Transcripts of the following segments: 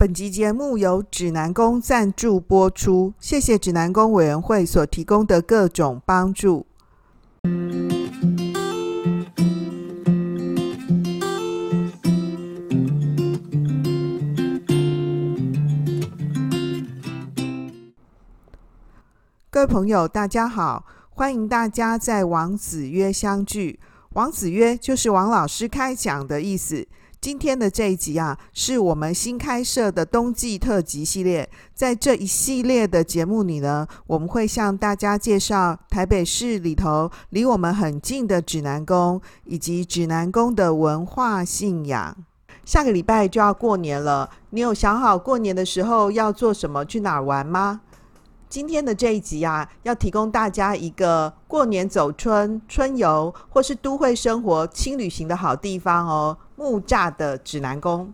本集节目由指南宫赞助播出，谢谢指南宫委员会所提供的各种帮助。各位朋友，大家好，欢迎大家在王子曰相聚。王子曰就是王老师开讲的意思。今天的这一集啊，是我们新开设的冬季特辑系列。在这一系列的节目里呢，我们会向大家介绍台北市里头离我们很近的指南宫，以及指南宫的文化信仰。下个礼拜就要过年了，你有想好过年的时候要做什么、去哪儿玩吗？今天的这一集啊，要提供大家一个过年走春、春游或是都会生活轻旅行的好地方哦。木栅的指南宫，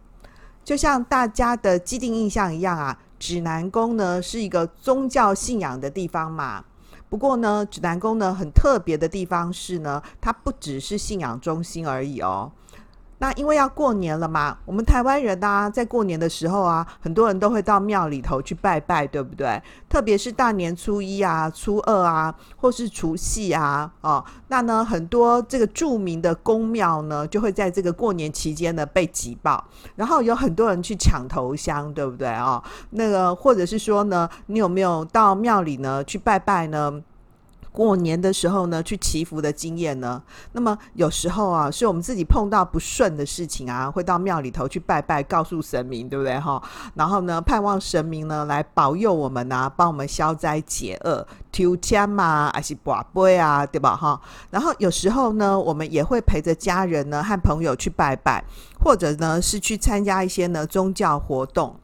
就像大家的既定印象一样啊，指南宫呢是一个宗教信仰的地方嘛。不过呢，指南宫呢很特别的地方是呢，它不只是信仰中心而已哦。那因为要过年了嘛，我们台湾人啊，在过年的时候啊，很多人都会到庙里头去拜拜，对不对？特别是大年初一啊、初二啊，或是除夕啊，哦，那呢，很多这个著名的宫庙呢，就会在这个过年期间呢被挤爆，然后有很多人去抢头香，对不对哦，那个或者是说呢，你有没有到庙里呢去拜拜呢？过年的时候呢，去祈福的经验呢，那么有时候啊，是我们自己碰到不顺的事情啊，会到庙里头去拜拜，告诉神明，对不对哈？然后呢，盼望神明呢来保佑我们啊，帮我们消灾解厄，抽签嘛，还是博杯啊，对吧哈？然后有时候呢，我们也会陪着家人呢和朋友去拜拜，或者呢是去参加一些呢宗教活动。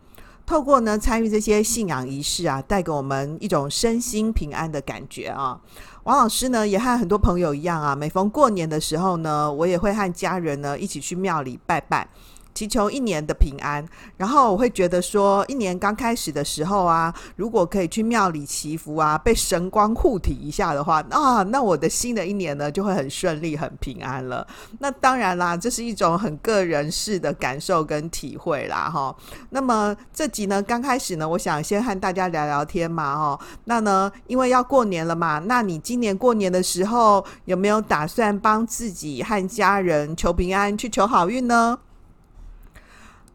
透过呢参与这些信仰仪式啊，带给我们一种身心平安的感觉啊。王老师呢也和很多朋友一样啊，每逢过年的时候呢，我也会和家人呢一起去庙里拜拜。祈求一年的平安，然后我会觉得说，一年刚开始的时候啊，如果可以去庙里祈福啊，被神光护体一下的话，啊，那我的新的一年呢就会很顺利、很平安了。那当然啦，这是一种很个人式的感受跟体会啦，哈。那么这集呢，刚开始呢，我想先和大家聊聊天嘛，哈。那呢，因为要过年了嘛，那你今年过年的时候有没有打算帮自己和家人求平安、去求好运呢？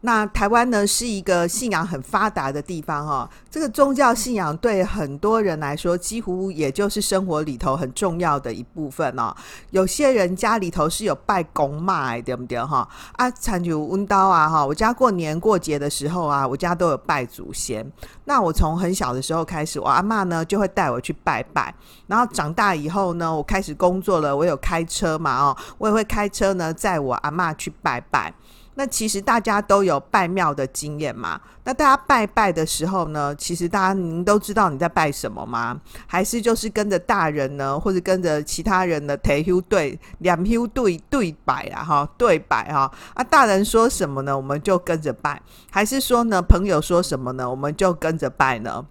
那台湾呢是一个信仰很发达的地方哦。这个宗教信仰对很多人来说，几乎也就是生活里头很重要的一部分哦。有些人家里头是有拜公妈，对不对哈？啊，参就温刀啊哈。我家过年过节的时候啊，我家都有拜祖先。那我从很小的时候开始，我阿妈呢就会带我去拜拜。然后长大以后呢，我开始工作了，我有开车嘛哦，我也会开车呢载我阿妈去拜拜。那其实大家都有拜庙的经验嘛？那大家拜拜的时候呢，其实大家您都知道你在拜什么吗？还是就是跟着大人呢，或者跟着其他人的提香对两香对对拜啊哈，对拜哈啊，大人说什么呢，我们就跟着拜；还是说呢，朋友说什么呢，我们就跟着拜呢？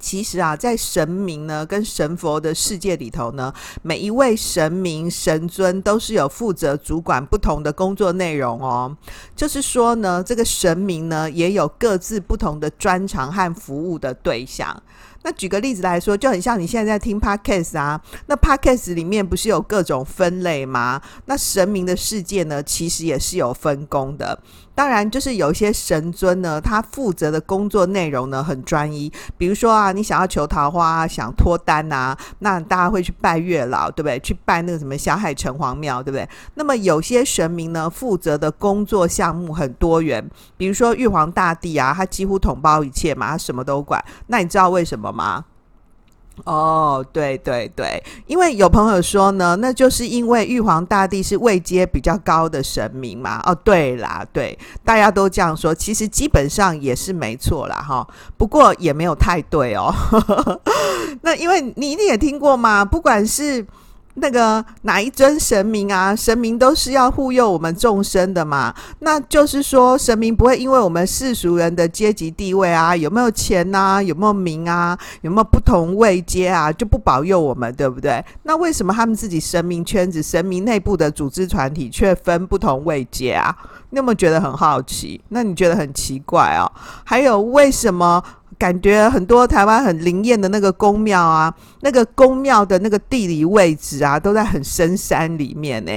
其实啊，在神明呢跟神佛的世界里头呢，每一位神明神尊都是有负责主管不同的工作内容哦。就是说呢，这个神明呢也有各自不同的专长和服务的对象。那举个例子来说，就很像你现在在听 Podcast 啊，那 Podcast 里面不是有各种分类吗？那神明的世界呢，其实也是有分工的。当然，就是有一些神尊呢，他负责的工作内容呢很专一。比如说啊，你想要求桃花、想脱单啊，那大家会去拜月老，对不对？去拜那个什么小海城隍庙，对不对？那么有些神明呢，负责的工作项目很多元。比如说玉皇大帝啊，他几乎统包一切嘛，他什么都管。那你知道为什么吗？哦，对对对，因为有朋友说呢，那就是因为玉皇大帝是位阶比较高的神明嘛。哦，对啦，对，大家都这样说，其实基本上也是没错啦，哈。不过也没有太对哦。那因为你一定也听过嘛，不管是那个哪一尊神明啊？神明都是要护佑我们众生的嘛。那就是说，神明不会因为我们世俗人的阶级地位啊，有没有钱啊，有没有名啊，有没有不同位阶啊，就不保佑我们，对不对？那为什么他们自己神明圈子、神明内部的组织团体却分不同位阶啊？你有没有觉得很好奇？那你觉得很奇怪哦？还有为什么？感觉很多台湾很灵验的那个宫庙啊，那个宫庙的那个地理位置啊，都在很深山里面呢、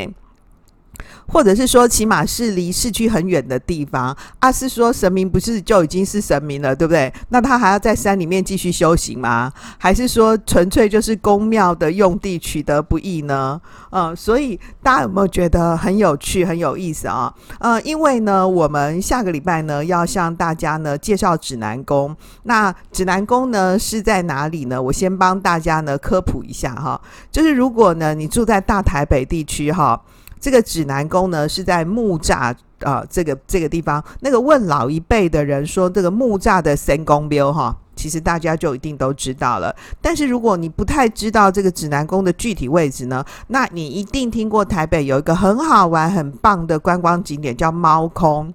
或者是说，起码是离市区很远的地方啊？是说神明不是就已经是神明了，对不对？那他还要在山里面继续修行吗？还是说纯粹就是宫庙的用地取得不易呢？嗯，所以大家有没有觉得很有趣、很有意思啊？嗯，因为呢，我们下个礼拜呢要向大家呢介绍指南宫。那指南宫呢是在哪里呢？我先帮大家呢科普一下哈，就是如果呢你住在大台北地区哈。这个指南宫呢，是在木栅啊、呃，这个这个地方。那个问老一辈的人说，这个木栅的三公庙哈，其实大家就一定都知道了。但是如果你不太知道这个指南宫的具体位置呢，那你一定听过台北有一个很好玩、很棒的观光景点叫猫空。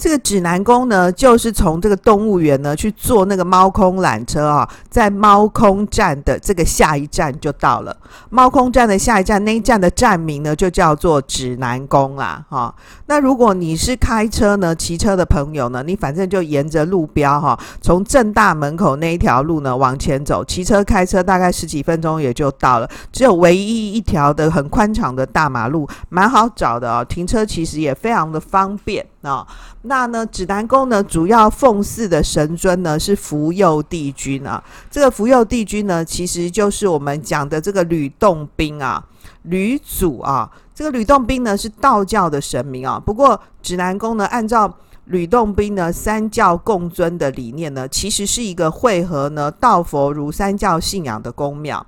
这个指南宫呢，就是从这个动物园呢去坐那个猫空缆车啊，在猫空站的这个下一站就到了。猫空站的下一站，那一站的站名呢就叫做指南宫啦，哈。那如果你是开车呢、骑车的朋友呢，你反正就沿着路标哈，从正大门口那一条路呢往前走，骑车、开车大概十几分钟也就到了。只有唯一一条的很宽敞的大马路，蛮好找的哦，停车其实也非常的方便啊。那呢，指南宫呢，主要奉祀的神尊呢是福佑帝君啊。这个福佑帝君呢，其实就是我们讲的这个吕洞宾啊，吕祖啊。这个吕洞宾呢是道教的神明啊。不过指南宫呢，按照吕洞宾呢三教共尊的理念呢，其实是一个汇合呢道佛儒三教信仰的宫庙。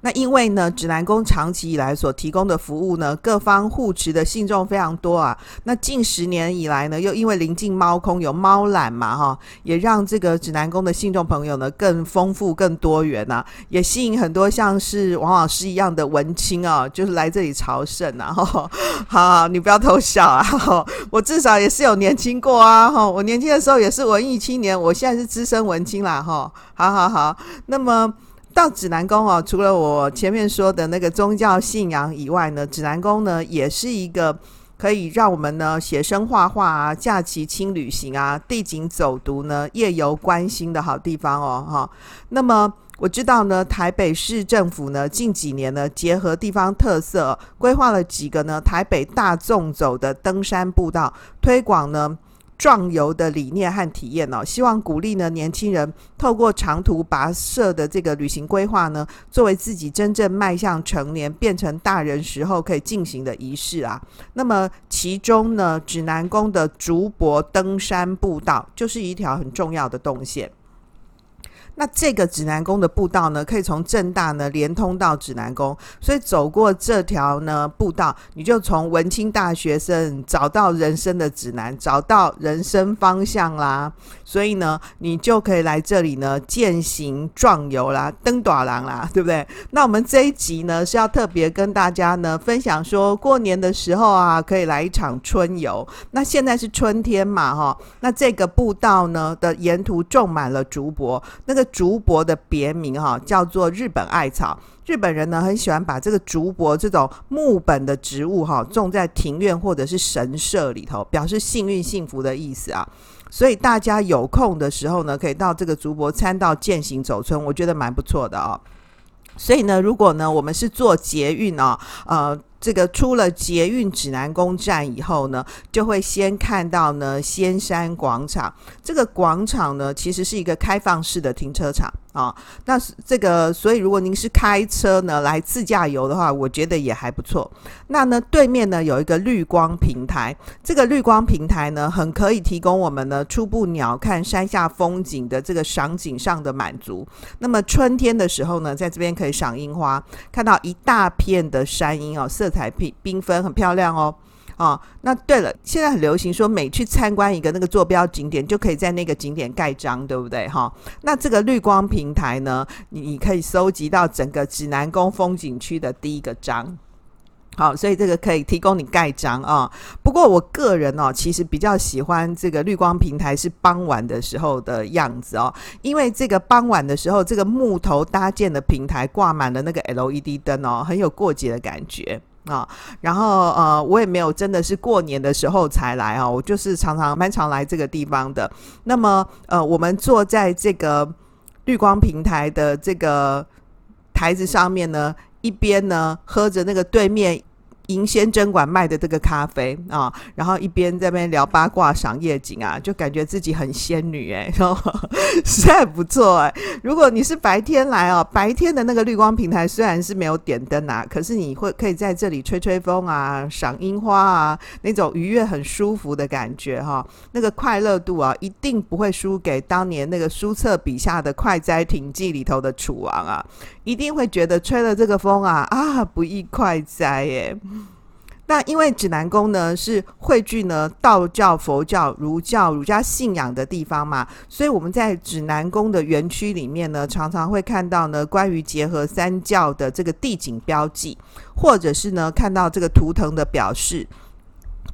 那因为呢，指南宫长期以来所提供的服务呢，各方护持的信众非常多啊。那近十年以来呢，又因为临近猫空有猫缆嘛，哈，也让这个指南宫的信众朋友呢更丰富、更多元呐、啊，也吸引很多像是王老师一样的文青啊，就是来这里朝圣啊。哈，好，好，你不要偷笑啊，我至少也是有年轻过啊，哈，我年轻的时候也是文艺青年，我现在是资深文青啦，哈，好好好，那么。到指南宫哦，除了我前面说的那个宗教信仰以外呢，指南宫呢也是一个可以让我们呢写生画画啊、假期轻旅行啊、地景走读呢、夜游观星的好地方哦，哈。那么我知道呢，台北市政府呢近几年呢结合地方特色，规划了几个呢台北大众走的登山步道，推广呢。壮游的理念和体验哦，希望鼓励呢年轻人透过长途跋涉的这个旅行规划呢，作为自己真正迈向成年、变成大人时候可以进行的仪式啊。那么其中呢，指南宫的竹柏登山步道就是一条很重要的动线。那这个指南宫的步道呢，可以从正大呢连通到指南宫，所以走过这条呢步道，你就从文青大学生找到人生的指南，找到人生方向啦。所以呢，你就可以来这里呢践行壮游啦，登大人啦，对不对？那我们这一集呢是要特别跟大家呢分享说，过年的时候啊，可以来一场春游。那现在是春天嘛，哈，那这个步道呢的沿途种满了竹柏，那个。竹柏的别名哈叫做日本艾草，日本人呢很喜欢把这个竹柏这种木本的植物哈种在庭院或者是神社里头，表示幸运幸福的意思啊。所以大家有空的时候呢，可以到这个竹柏参道践行走春，我觉得蛮不错的哦。所以呢，如果呢我们是坐捷运啊，呃。这个出了捷运指南宫站以后呢，就会先看到呢仙山广场。这个广场呢，其实是一个开放式的停车场。啊，那这个，所以如果您是开车呢来自驾游的话，我觉得也还不错。那呢，对面呢有一个绿光平台，这个绿光平台呢，很可以提供我们呢初步鸟瞰山下风景的这个赏景上的满足。那么春天的时候呢，在这边可以赏樱花，看到一大片的山樱哦，色彩缤缤纷，很漂亮哦。哦，那对了，现在很流行说每去参观一个那个坐标景点，就可以在那个景点盖章，对不对？哈、那这个绿光平台呢，你你可以收集到整个指南宫风景区的第一个章。好，所以这个可以提供你盖章啊。不过我个人哦，其实比较喜欢这个绿光平台是傍晚的时候的样子哦，因为这个傍晚的时候，这个木头搭建的平台挂满了那个 LED 灯哦，很有过节的感觉啊。然后呃，我也没有真的是过年的时候才来啊，我就是常常蛮常来这个地方的。那么呃，我们坐在这个绿光平台的这个台子上面呢，一边呢喝着那个对面。银仙针馆卖的这个咖啡啊，然后一边在那边聊八卦、赏夜景啊，就感觉自己很仙女哎，实在 不错哎。如果你是白天来哦，白天的那个绿光平台虽然是没有点灯啊，可是你会可以在这里吹吹风啊、赏樱花啊，那种愉悦、很舒服的感觉哈，那个快乐度啊，一定不会输给当年那个苏辙笔下的《快哉亭记》里头的楚王啊，一定会觉得吹了这个风啊啊，不亦快哉耶。那因为指南宫呢是汇聚呢道教、佛教、儒教、儒家信仰的地方嘛，所以我们在指南宫的园区里面呢，常常会看到呢关于结合三教的这个地景标记，或者是呢看到这个图腾的表示。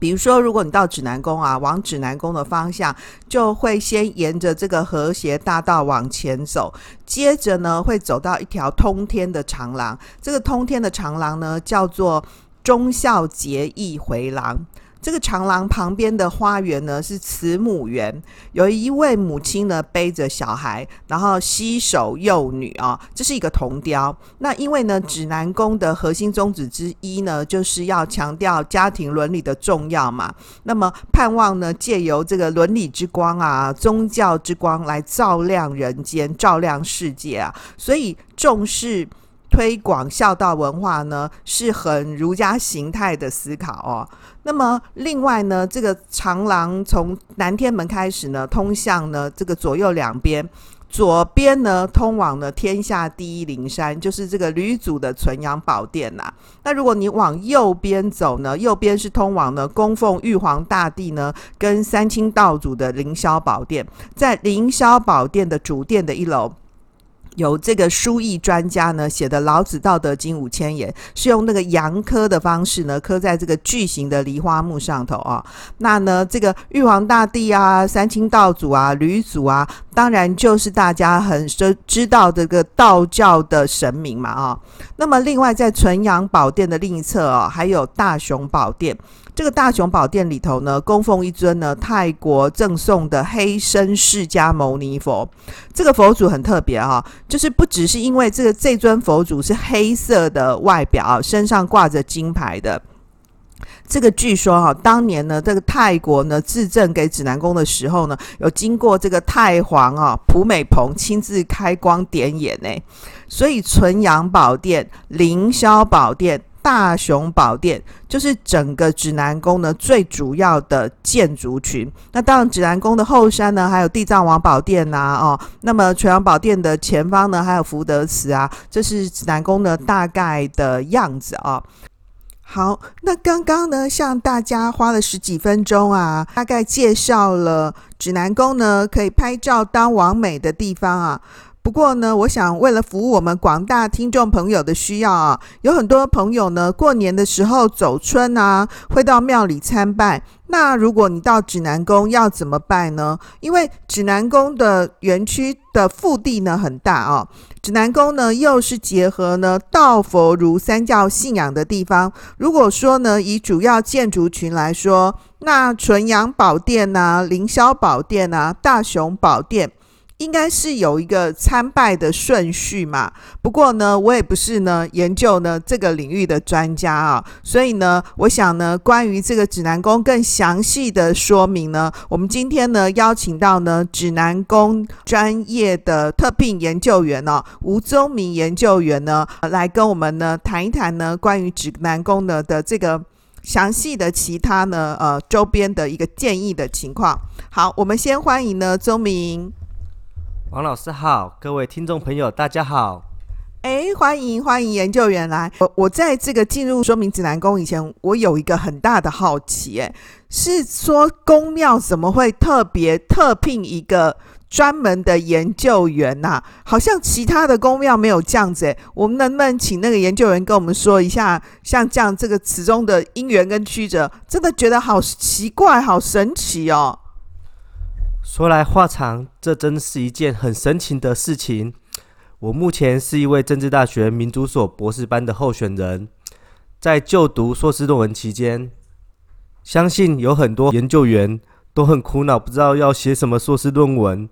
比如说，如果你到指南宫啊，往指南宫的方向，就会先沿着这个和谐大道往前走，接着呢会走到一条通天的长廊，这个通天的长廊呢叫做。忠孝节义回廊，这个长廊旁边的花园呢是慈母园，有一位母亲呢背着小孩，然后携手幼女啊，这是一个铜雕。那因为呢，指南宫的核心宗旨之一呢，就是要强调家庭伦理的重要嘛。那么盼望呢，借由这个伦理之光啊，宗教之光来照亮人间，照亮世界啊，所以重视。推广孝道文化呢，是很儒家形态的思考哦。那么另外呢，这个长廊从南天门开始呢，通向呢这个左右两边，左边呢通往呢天下第一灵山，就是这个吕祖的存阳宝殿呐、啊。那如果你往右边走呢，右边是通往呢供奉玉皇大帝呢跟三清道祖的凌霄宝殿，在凌霄宝殿的主殿的一楼。有这个书艺专家呢写的《老子道德经》五千言，是用那个阳刻的方式呢刻在这个巨型的梨花木上头啊。那呢，这个玉皇大帝啊、三清道祖啊、吕祖啊，当然就是大家很知知道这个道教的神明嘛啊。那么另外在纯阳宝殿的另一侧啊，还有大雄宝殿。这个大雄宝殿里头呢，供奉一尊呢泰国赠送的黑身释迦牟尼佛。这个佛祖很特别哈，就是不只是因为这个这尊佛祖是黑色的外表，身上挂着金牌的。这个据说哈，当年呢，这个泰国呢赐赠给指南宫的时候呢，有经过这个太皇啊普美蓬亲自开光点眼呢，所以纯阳宝殿、凌霄宝殿。大雄宝殿就是整个指南宫呢最主要的建筑群。那当然，指南宫的后山呢，还有地藏王宝殿呐，哦，那么垂阳宝殿的前方呢，还有福德祠啊，这是指南宫的大概的样子啊。好，那刚刚呢，向大家花了十几分钟啊，大概介绍了指南宫呢可以拍照当王美的地方啊。不过呢，我想为了服务我们广大听众朋友的需要啊，有很多朋友呢过年的时候走春啊，会到庙里参拜。那如果你到指南宫要怎么拜呢？因为指南宫的园区的腹地呢很大哦，指南宫呢又是结合呢道佛儒三教信仰的地方。如果说呢以主要建筑群来说，那纯阳宝殿呐、啊、凌霄宝殿呐、啊、大雄宝殿。应该是有一个参拜的顺序嘛，不过呢，我也不是呢研究呢这个领域的专家啊，所以呢，我想呢，关于这个指南宫更详细的说明呢，我们今天呢邀请到呢指南宫专业的特聘研究员呢吴宗明研究员呢来跟我们呢谈一谈呢关于指南宫呢的这个详细的其他呢呃周边的一个建议的情况。好，我们先欢迎呢宗明。王老师好，各位听众朋友大家好。哎，欢迎欢迎研究员来。我我在这个进入说明指南宫以前，我有一个很大的好奇，哎，是说宫庙怎么会特别特聘一个专门的研究员呐、好像其他的宫庙没有这样子，哎，我们能不能请那个研究员跟我们说一下，像这样这个词中的因缘跟曲折，真的觉得好奇怪，好神奇哦。说来话长，这真是一件很神奇的事情。我目前是一位政治大学民主所博士班的候选人，在就读硕士论文期间，相信有很多研究员都很苦恼，不知道要写什么硕士论文。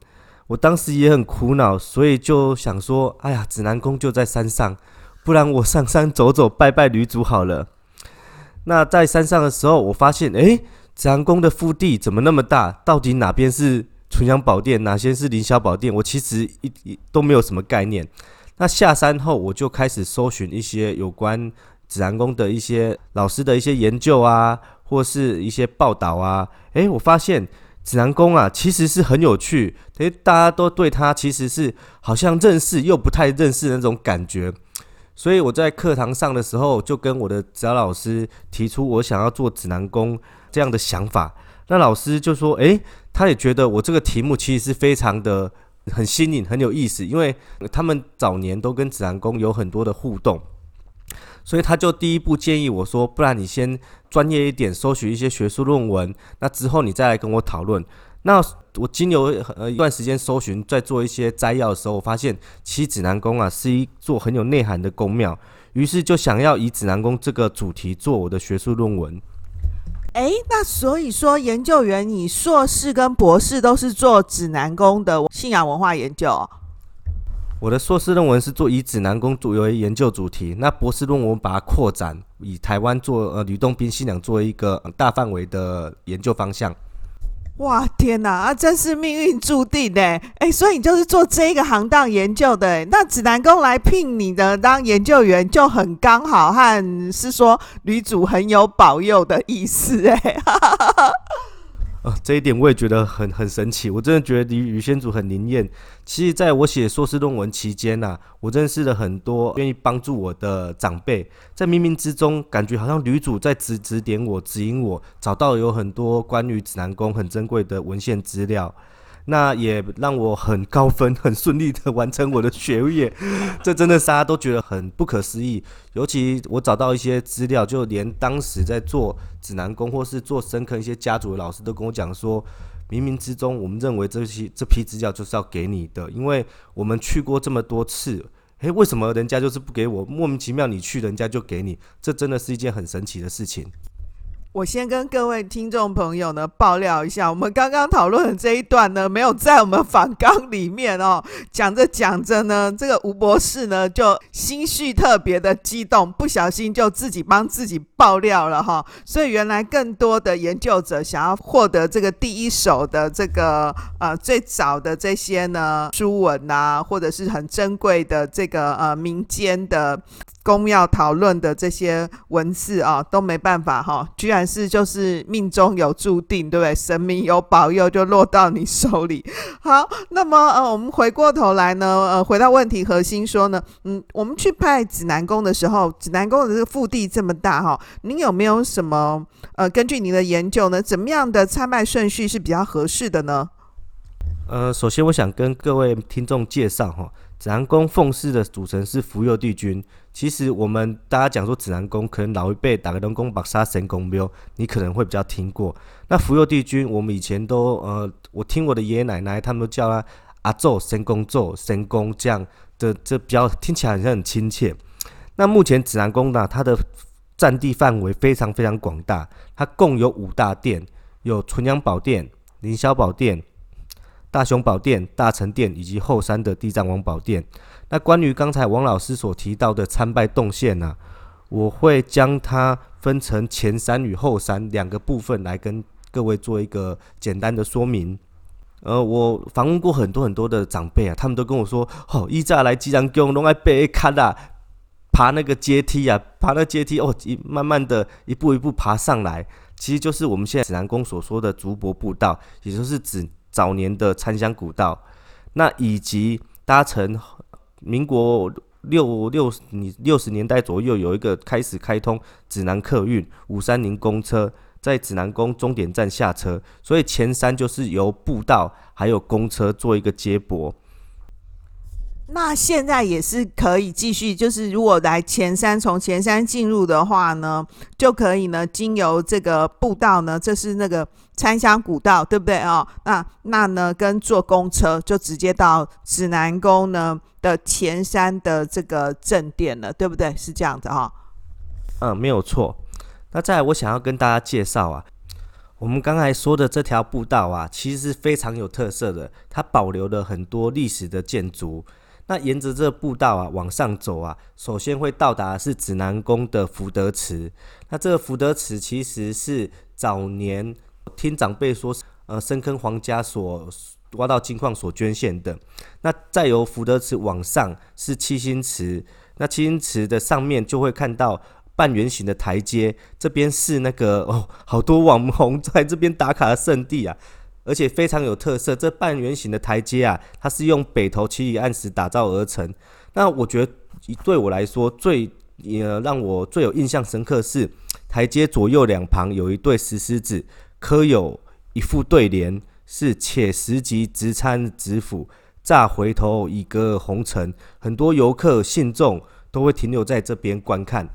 我当时也很苦恼，所以就想说：“哎呀，指南宫就在山上，不然我上山走走，拜拜女主好了。”那在山上的时候，我发现，哎，指南宫的腹地怎么那么大？到底哪边是？纯阳宝殿，哪些是凌霄宝殿？我其实一一都没有什么概念。那下山后，我就开始搜寻一些有关指南宫的一些老师的一些研究啊，或是一些报道啊。诶，我发现指南宫啊，其实是很有趣。诶，大家都对他其实是好像认识又不太认识的那种感觉。所以我在课堂上的时候，就跟我的指导老师提出我想要做指南宫这样的想法。那老师就说：“诶。”他也觉得我这个题目其实是非常的很新颖、很有意思，因为他们早年都跟指南宫有很多的互动，所以他就第一步建议我说：“不然你先专业一点，搜寻一些学术论文，那之后你再来跟我讨论。”那我经由呃一段时间搜寻，在做一些摘要的时候，我发现其实指南宫啊是一座很有内涵的宫庙，于是就想要以指南宫这个主题做我的学术论文。哎，那所以说，研究员，你硕士跟博士都是做指南宫的信仰文化研究哦？我的硕士论文是做以指南宫作为研究主题，那博士论文把它扩展，以台湾做呃吕洞宾信仰作为一个大范围的研究方向。哇天哪，啊真是命运注定的哎，所以你就是做这个行当研究的，那指南宫来聘你的当研究员就很刚好，和是说女主很有保佑的意思哎。哈哈哈哈啊，这一点我也觉得很很神奇，我真的觉得李宇先祖很灵验。其实，在我写硕士论文期间呐、啊，我认识了很多愿意帮助我的长辈，在冥冥之中，感觉好像女主在指指点我、指引我，找到有很多关于指南宫很珍贵的文献资料。那也让我很高分，很顺利的完成我的学业，这真的大家都觉得很不可思议。尤其我找到一些资料，就连当时在做指南宫或是做深坑一些家族的老师都跟我讲说，冥冥之中，我们认为这些这批资料就是要给你的，因为我们去过这么多次，诶，为什么人家就是不给我？莫名其妙你去，人家就给你，这真的是一件很神奇的事情。我先跟各位听众朋友呢爆料一下，我们刚刚讨论的这一段呢，没有在我们访纲里面哦。讲着讲着呢，这个吴博士呢就心绪特别的激动，不小心就自己帮自己爆料了哈。所以原来更多的研究者想要获得这个第一手的这个呃最早的这些呢书文啊，或者是很珍贵的这个呃民间的。宫庙讨论的这些文字啊，都没办法哈，居然是就是命中有注定，对不对？神明有保佑，就落到你手里。好，那么呃，我们回过头来呢，呃，回到问题核心说呢，嗯，我们去拜指南宫的时候，指南宫的这个腹地这么大哈，您有没有什么呃，根据您的研究呢，怎么样的参拜顺序是比较合适的呢？呃，首先我想跟各位听众介绍哈。指南宫奉祀的主神是福佑帝君。其实我们大家讲说指南宫，可能老一辈打个东宫把杀神宫庙，你可能会比较听过。那福佑帝君，我们以前都呃，我听我的爷爷奶奶他们都叫他阿祖神公祖神宫这样的，这比较听起来好像很亲切。那目前指南宫呢，它的占地范围非常非常广大，它共有五大殿，有纯阳宝殿、凌霄宝殿。大雄宝殿、大成殿以及后山的地藏王宝殿。那关于刚才王老师所提到的参拜动线呢、我会将它分成前山与后山两个部分来跟各位做一个简单的说明。呃，我访问过很多很多的长辈啊，他们都跟我说：“哦，一再来指南宫，拢爱背卡啦，爬那个阶梯啊，爬那阶梯哦，一慢慢的一步一步爬上来，其实就是我们现在指南宫所说的竹柏步道，也就是指。”早年的参香古道，那以及搭乘民国六六你六十年代左右有一个开始开通指南客运五三零公车在指南宫终点站下车，所以前山就是由步道还有公车做一个接驳。那现在也是可以继续，就是如果来前山从前山进入的话呢，就可以呢经由这个步道呢，这是那个参香古道，对不对哦？那那呢跟坐公车就直接到指南宫呢的前山的这个正殿了，对不对？是这样子哈、哦。嗯，没有错。那再来，我想要跟大家介绍啊，我们刚才说的这条步道啊，其实是非常有特色的，它保留了很多历史的建筑。那沿着这个步道啊往上走啊，首先会到达的是指南宫的福德池。那这个福德池其实是早年听长辈说，呃，深坑皇家所挖到金矿所捐献的。那再由福德池往上是七星池，那七星池的上面就会看到半圆形的台阶，这边是那个 哦，好多网红在这边打卡的圣地啊。而且非常有特色，这半圆形的台阶啊，它是用北投奇里岸石打造而成。那我觉得对我来说最呃让我最有印象深刻是台阶左右两旁有一对石狮子，刻有一副对联，是“且时疾直参直府，乍回头已隔红尘”。很多游客信众都会停留在这边观看。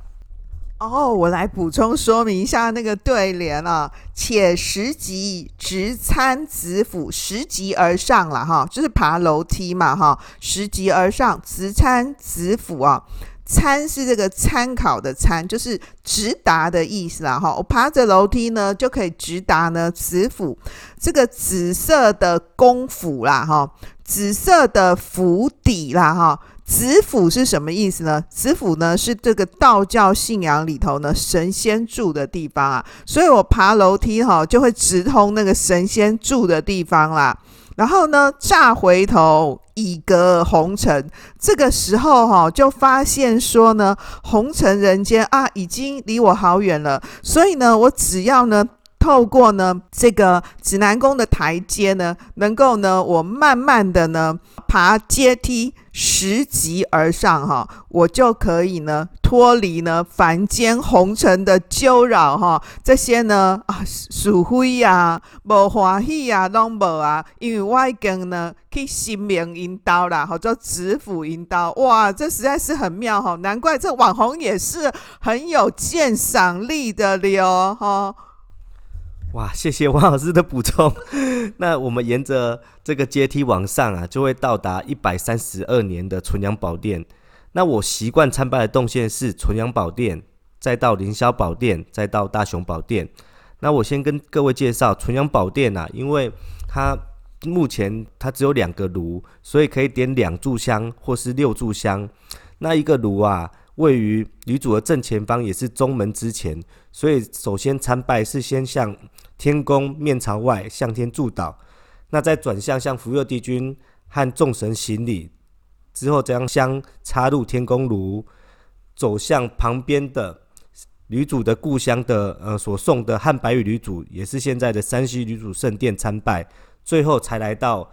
哦，我来补充说明一下那个对联啊，“且时疾直参直府，拾级而上了哈，就是爬楼梯嘛哈，拾级而上，直参直府啊，参是这个参考的参，就是直达的意思啦哈。我爬着楼梯呢，就可以直达呢子府，这个紫色的宫府啦哈，紫色的府邸啦哈。”子府是什么意思呢？子府呢是这个道教信仰里头呢神仙住的地方啊，所以我爬楼梯哈就会直通那个神仙住的地方啦。然后呢，乍回头已隔红尘，这个时候哈就发现说呢，红尘人间啊已经离我好远了，所以呢，我只要呢。透过呢这个指南宫的台阶呢，能够呢我慢慢的呢爬阶梯拾级而上哈，我就可以呢脱离呢凡间红尘的纠扰哈，这些呢啊鼠灰呀、无欢喜呀拢无啊，因为我已经呢去神明引导啦，或者指府引导，哇，这实在是很妙哈，难怪这网红也是很有鉴赏力的了哈。哇，谢谢王老师的补充。那我们沿着这个阶梯往上啊，就会到达一百三十二年的纯阳宝殿。那我习惯参拜的动线是纯阳宝殿，再到凌霄宝殿，再到大雄宝殿。那我先跟各位介绍纯阳宝殿啊，因为它目前它只有两个炉，所以可以点两炷香或是六炷香。那一个炉啊。位于女主的正前方，也是中门之前，所以首先参拜是先向天宫面朝外向天祝祷，那再转向向福佑帝君和众神行礼，之后将香插入天宫炉，走向旁边的女主的故乡的呃所送的汉白玉女主，也是现在的山西女主圣殿参拜，最后才来到。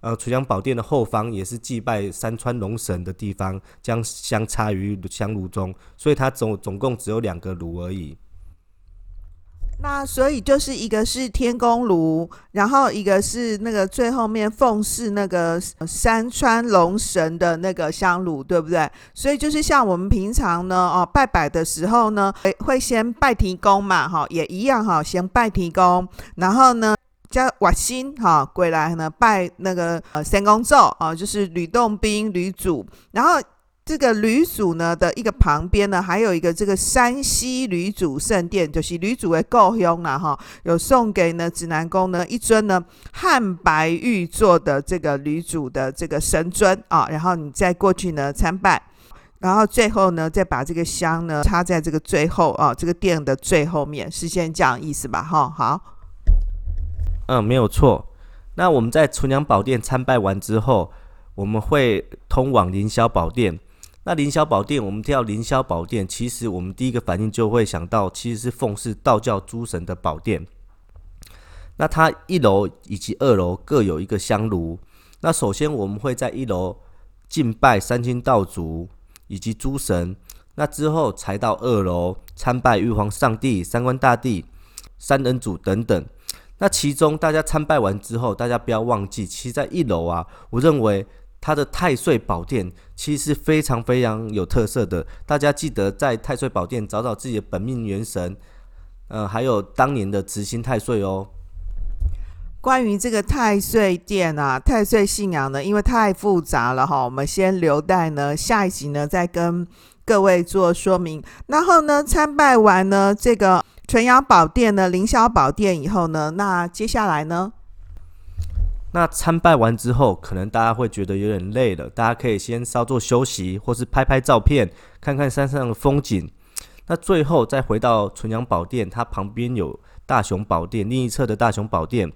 呃，楚江宝殿的后方也是祭拜山川龙神的地方，将香插于香炉中，所以它总总共只有两个炉而已。那所以就是一个是天公炉，然后一个是那个最后面奉祀那个山川龙神的那个香炉，对不对？所以就是像我们平常呢，哦，拜拜的时候呢，会会先拜天公嘛，哈，也一样哈，先拜天公，然后呢。叫瓦辛哈归来呢，拜那个呃三公咒啊，就是吕洞宾吕祖。然后这个吕祖呢的一个旁边呢，还有一个这个山西吕祖圣殿，就是吕祖的故乡了哈。有送给呢指南宫呢一尊呢汉白玉做的这个吕祖的这个神尊啊。然后你再过去呢参拜，然后最后呢再把这个香呢插在这个最后啊这个殿的最后面，是先这样意思吧？哈，好。嗯，没有错。那我们在纯阳宝殿参拜完之后，我们会通往凌霄宝殿。那凌霄宝殿，我们提到凌霄宝殿，其实我们第一个反应就会想到，其实是奉祀道教诸神的宝殿。那它一楼以及二楼各有一个香炉。那首先我们会在一楼敬拜三清道祖，以及诸神。那之后才到二楼参拜玉皇上帝、三官大帝、三恩主等等。那其中大家参拜完之后，大家不要忘记，其实在一楼啊，我认为它的太岁宝殿其实是非常非常有特色的。大家记得在太岁宝殿找找自己的本命元神，呃，还有当年的值星太岁哦。关于这个太岁殿啊，太岁信仰呢，因为太复杂了哈，我们先留待呢下一集呢再跟各位做说明。然后呢，参拜完呢这个纯阳宝殿呢、凌霄宝殿以后呢，那接下来呢？那参拜完之后，可能大家会觉得有点累了，大家可以先稍作休息，或是拍拍照片，看看山上的风景。那最后再回到纯阳宝殿，它旁边有大雄宝殿，另一侧的大雄宝殿。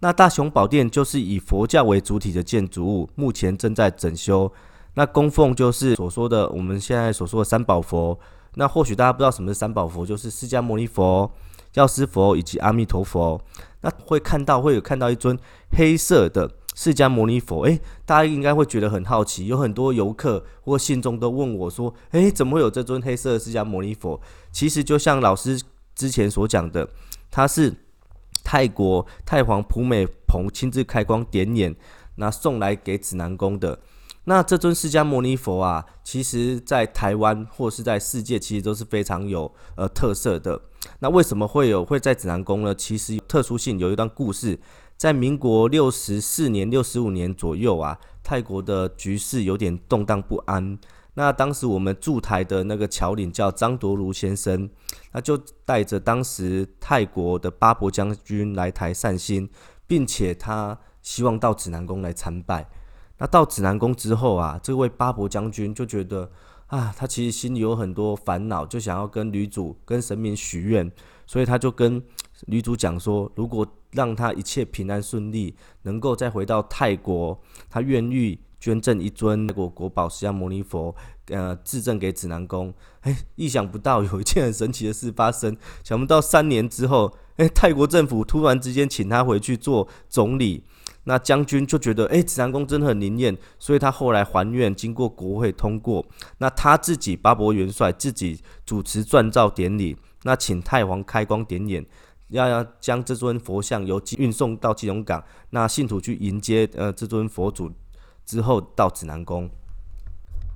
那大雄宝殿就是以佛教为主体的建筑物，目前正在整修。那供奉就是所说的我们现在所说的三宝佛。那或许大家不知道什么是三宝佛，就是释迦牟尼佛、药师佛以及阿弥陀佛。那会看到会有看到一尊黑色的释迦牟尼佛，诶，大家应该会觉得很好奇。有很多游客或信众都问我说，诶，怎么会有这尊黑色的释迦牟尼佛？其实就像老师之前所讲的，它是。泰国太皇普美蓬亲自开光点眼，那送来给指南宫的。那这尊释迦牟尼佛啊，其实在台湾或是在世界，其实都是非常有呃特色的。那为什么会有会在指南宫呢？其实特殊性有一段故事，在民国六十四年、六十五年左右啊，泰国的局势有点动荡不安。那当时我们驻台的那个侨领叫张铎如先生，那就带着当时泰国的巴伯将军来台散心，并且他希望到指南宫来参拜。那到指南宫之后啊，这位巴伯将军就觉得啊，他其实心里有很多烦恼，就想要跟女主、跟神明许愿，所以他就跟女主讲说，如果让他一切平安顺利，能够再回到泰国，他愿意。捐赠一尊泰国国宝释迦牟尼佛，呃，自赠给指南宫。哎，意想不到有一件很神奇的事发生。想不到三年之后，哎，泰国政府突然之间请他回去做总理。那将军就觉得，哎，指南宫真的很灵验，所以他后来还愿，经过国会通过。那他自己巴伯元帅自己主持钻诏典礼，那请太皇开光点眼，要要将这尊佛像由运送到基隆港，那信徒去迎接呃这尊佛祖。之后到指南宫，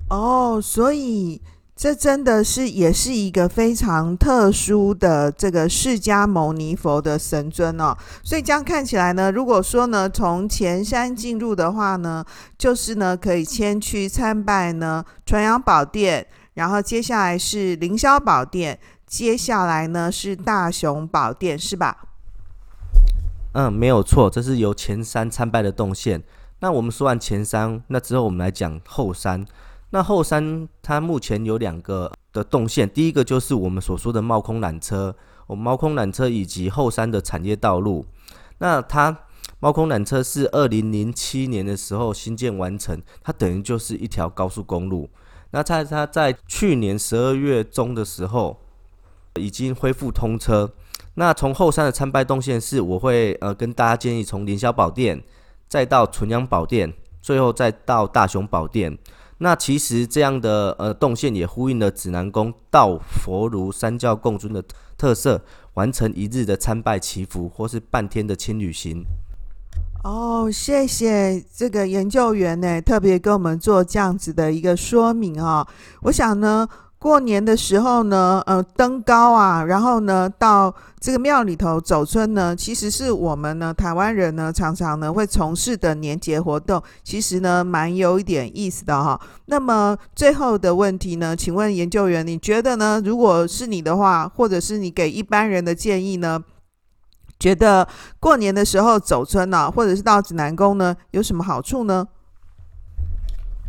哦，所以这真的是也是一个非常特殊的这个释迦牟尼佛的神尊哦。所以这样看起来呢，如果说呢从前山进入的话呢，就是呢可以先去参拜呢纯阳宝殿，然后接下来是凌霄宝殿，接下来呢是大雄宝殿，是吧？嗯，没有错，这是由前山参拜的动线。那我们说完前山，那之后我们来讲后山。那后山它目前有两个的动线，第一个就是我们所说的猫空缆车，我们猫空缆车以及后山的产业道路。那它猫空缆车是二零零七年的时候新建完成，它等于就是一条高速公路。那在它在去年十二月中的时候已经恢复通车。那从后山的参拜动线是，我会呃跟大家建议从凌霄宝殿。再到纯阳宝殿，最后再到大雄宝殿。那其实这样的呃动线也呼应了指南宫道佛儒三教共尊的特色，完成一日的参拜祈福，或是半天的轻旅行。哦，谢谢这个研究员呢，特别跟我们做这样子的一个说明啊、我想呢。过年的时候呢，呃，登高啊，然后呢，到这个庙里头走村呢，其实是我们呢台湾人呢常常呢会从事的年节活动，其实呢蛮有一点意思的哈。那么最后的问题呢，请问研究员，你觉得呢？如果是你的话，或者是你给一般人的建议呢？觉得过年的时候走村呢，或者是到指南宫呢，有什么好处呢？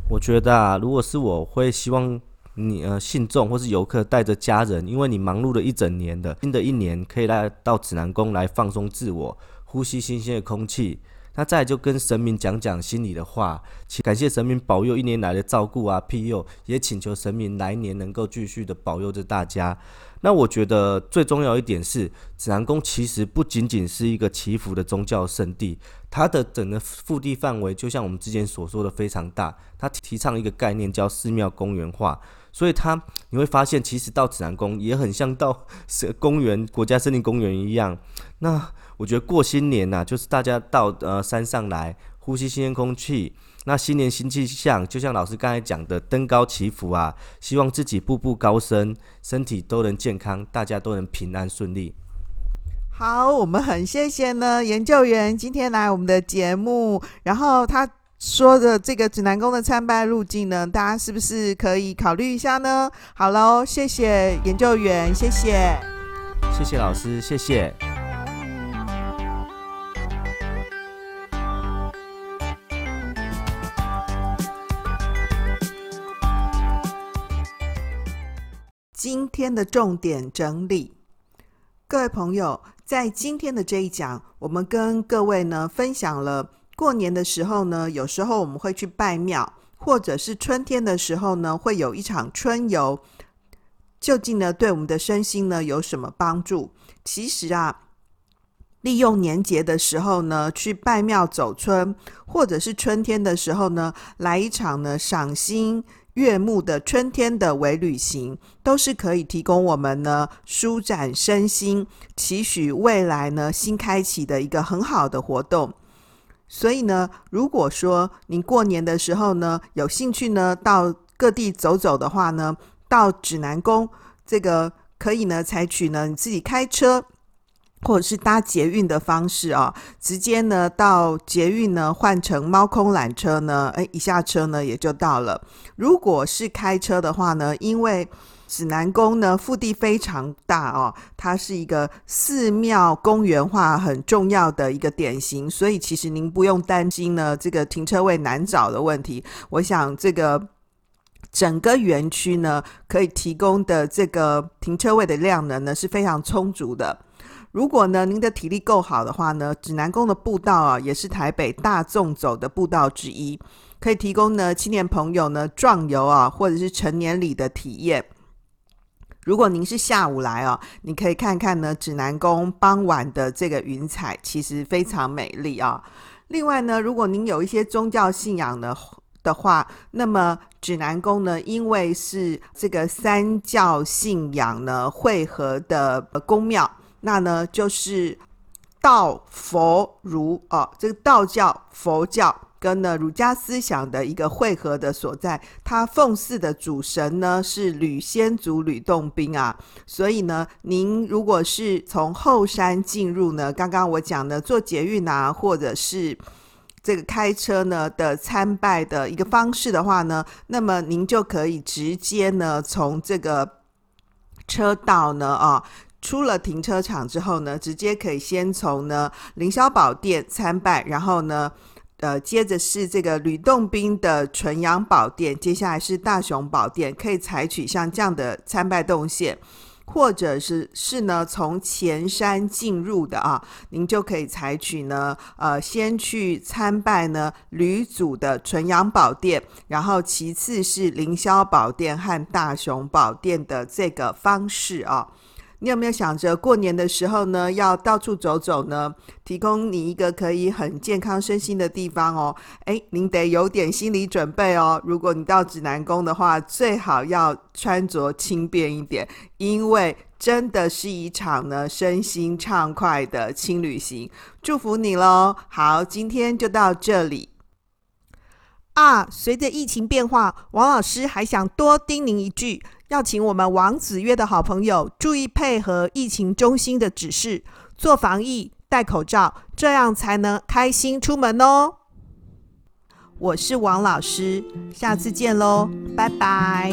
我觉得啊，如果是我会希望。你呃，信众或是游客带着家人，因为你忙碌了一整年的，新的一年可以来到指南宫来放松自我，呼吸新鲜的空气，那再就跟神明讲讲心里的话，请感谢神明保佑一年来的照顾啊庇佑，也请求神明来年能够继续的保佑着大家。那我觉得最重要一点是，指南宫其实不仅仅是一个祈福的宗教圣地，它的整个腹地范围就像我们之前所说的非常大。它提倡一个概念叫寺庙公园化，所以它你会发现，其实到指南宫也很像到公园、国家森林公园一样。那我觉得过新年呐、就是大家到呃山上来呼吸新鲜空气。那新年新气象，就像老师刚才讲的，登高祈福啊，希望自己步步高升，身体都能健康，大家都能平安顺利。好，我们很谢谢呢研究员今天来我们的节目，然后他说的这个指南宫的参拜路径呢，大家是不是可以考虑一下呢？好喽，谢谢研究员，谢谢，谢谢老师，谢谢。今天的重点整理，各位朋友，在今天的这一讲，我们跟各位呢分享了过年的时候呢，有时候我们会去拜庙，或者是春天的时候呢，会有一场春游，究竟呢对我们的身心呢有什么帮助？其实啊，利用年节的时候呢，去拜庙走春，或者是春天的时候呢，来一场呢赏心悦目的春天的微旅行，都是可以提供我们呢舒展身心、期许未来呢新开启的一个很好的活动。所以呢，如果说您过年的时候呢有兴趣呢到各地走走的话呢，到指南宫这个可以呢采取呢你自己开车。或者是搭捷运的方式啊，直接呢到捷运呢换成猫空缆车呢，诶，一下车呢也就到了。如果是开车的话呢，因为指南宫呢腹地非常大哦，它是一个寺庙公园化很重要的一个典型，所以其实您不用担心呢这个停车位难找的问题。我想这个整个园区呢可以提供的这个停车位的量能呢是非常充足的。如果呢，您的体力够好的话呢，指南宫的步道啊，也是台北大众走的步道之一，可以提供呢青年朋友呢壮游啊，或者是成年礼的体验。如果您是下午来啊，你可以看看呢指南宫傍晚的这个云彩，其实非常美丽啊。另外呢，如果您有一些宗教信仰呢的话，那么指南宫呢，因为是这个三教信仰呢汇合的宫庙。那呢，就是道、佛、儒哦，这个道教、佛教跟呢儒家思想的一个汇合的所在。他奉祀的主神呢是吕先祖吕洞宾啊，所以呢，您如果是从后山进入呢，刚刚我讲的坐捷运啊，或者是这个开车呢的参拜的一个方式的话呢，那么您就可以直接呢从这个车道呢啊。出了停车场之后呢，直接可以先从呢凌霄宝殿参拜，然后呢，呃，接着是这个吕洞宾的纯阳宝殿，接下来是大雄宝殿，可以采取像这样的参拜动线，或者是是呢从前山进入的啊，您就可以采取呢，呃，先去参拜呢吕祖的纯阳宝殿，然后其次是凌霄宝殿和大雄宝殿的这个方式啊。你有没有想着过年的时候呢，要到处走走呢？提供你一个可以很健康身心的地方哦。诶，您得有点心理准备哦。如果你到指南宫的话，最好要穿着轻便一点，因为真的是一场呢身心畅快的轻旅行。祝福你喽！好，今天就到这里。啊，随着疫情变化，王老师还想多叮咛一句。要请我们王子约的好朋友注意配合疫情中心的指示，做防疫、戴口罩，这样才能开心出门哦。我是王老师，下次见喽，拜拜。